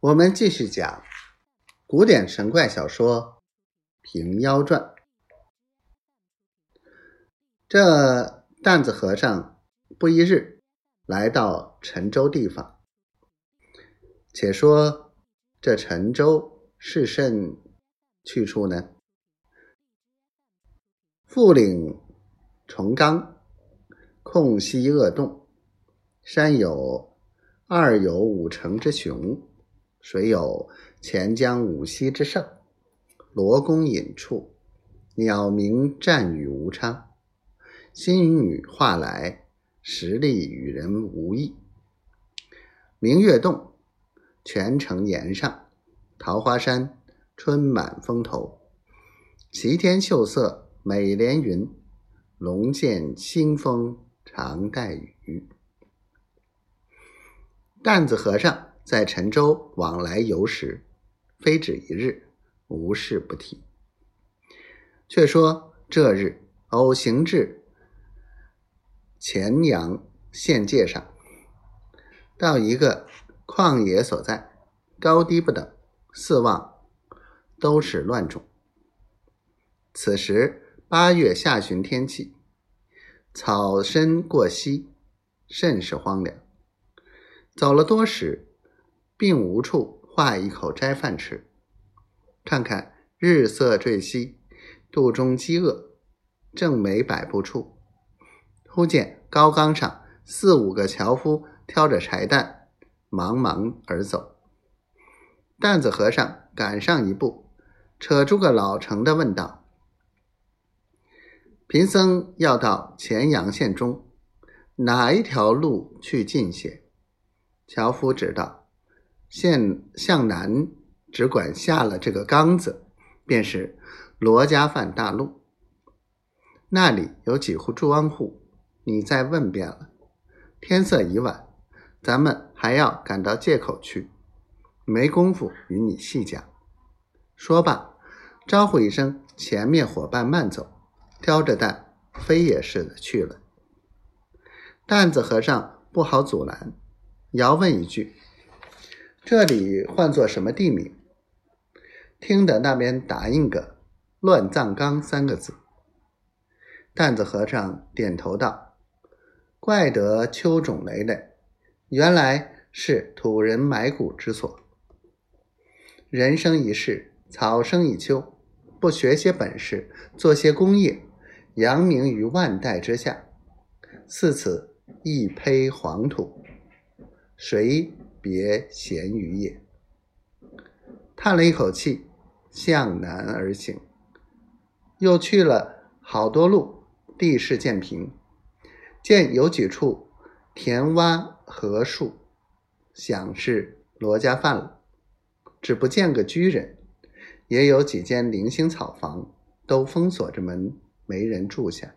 我们继续讲古典神怪小说《平妖传》。这担子和尚不一日来到陈州地方，且说这陈州是甚去处呢？富岭崇冈，空隙恶洞，山有二有五成之雄，水有钱江五溪之胜，罗公隐处，鸟鸣战语无昌，星女化来，实力与人无异。明月洞，泉城岩上，桃花山，春满风头，齐天秀色。美连云，龙见清风常带雨。担子和尚在陈州往来游时，非止一日，无事不提。却说这日偶行至前阳县界上，到一个旷野所在，高低不等，四望都是乱种。此时。八月下旬天气，草深过膝，甚是荒凉。走了多时，并无处化一口斋饭吃。看看日色坠西，肚中饥饿，正没百步处，忽见高岗上四五个樵夫挑着柴担，忙忙而走。担子和尚赶上一步，扯住个老成的问道。贫僧要到乾阳县中，哪一条路去近些？樵夫指道：“现向南，只管下了这个缸子，便是罗家饭大路。那里有几户庄户，你再问遍了。天色已晚，咱们还要赶到界口去，没工夫与你细讲。”说罢，招呼一声，前面伙伴慢走。挑着担，飞也似的去了。担子和尚不好阻拦，遥问一句：“这里唤作什么地名？”听得那边答应个“乱葬岗”三个字。担子和尚点头道：“怪得秋种累累，原来是土人埋骨之所。人生一世，草生一秋，不学些本事，做些功业。”扬名于万代之下，似此一胚黄土，谁别闲于也？叹了一口气，向南而行，又去了好多路，地势渐平，见有几处田洼河树，想是罗家饭了，只不见个居人，也有几间零星草房，都封锁着门。没人住下，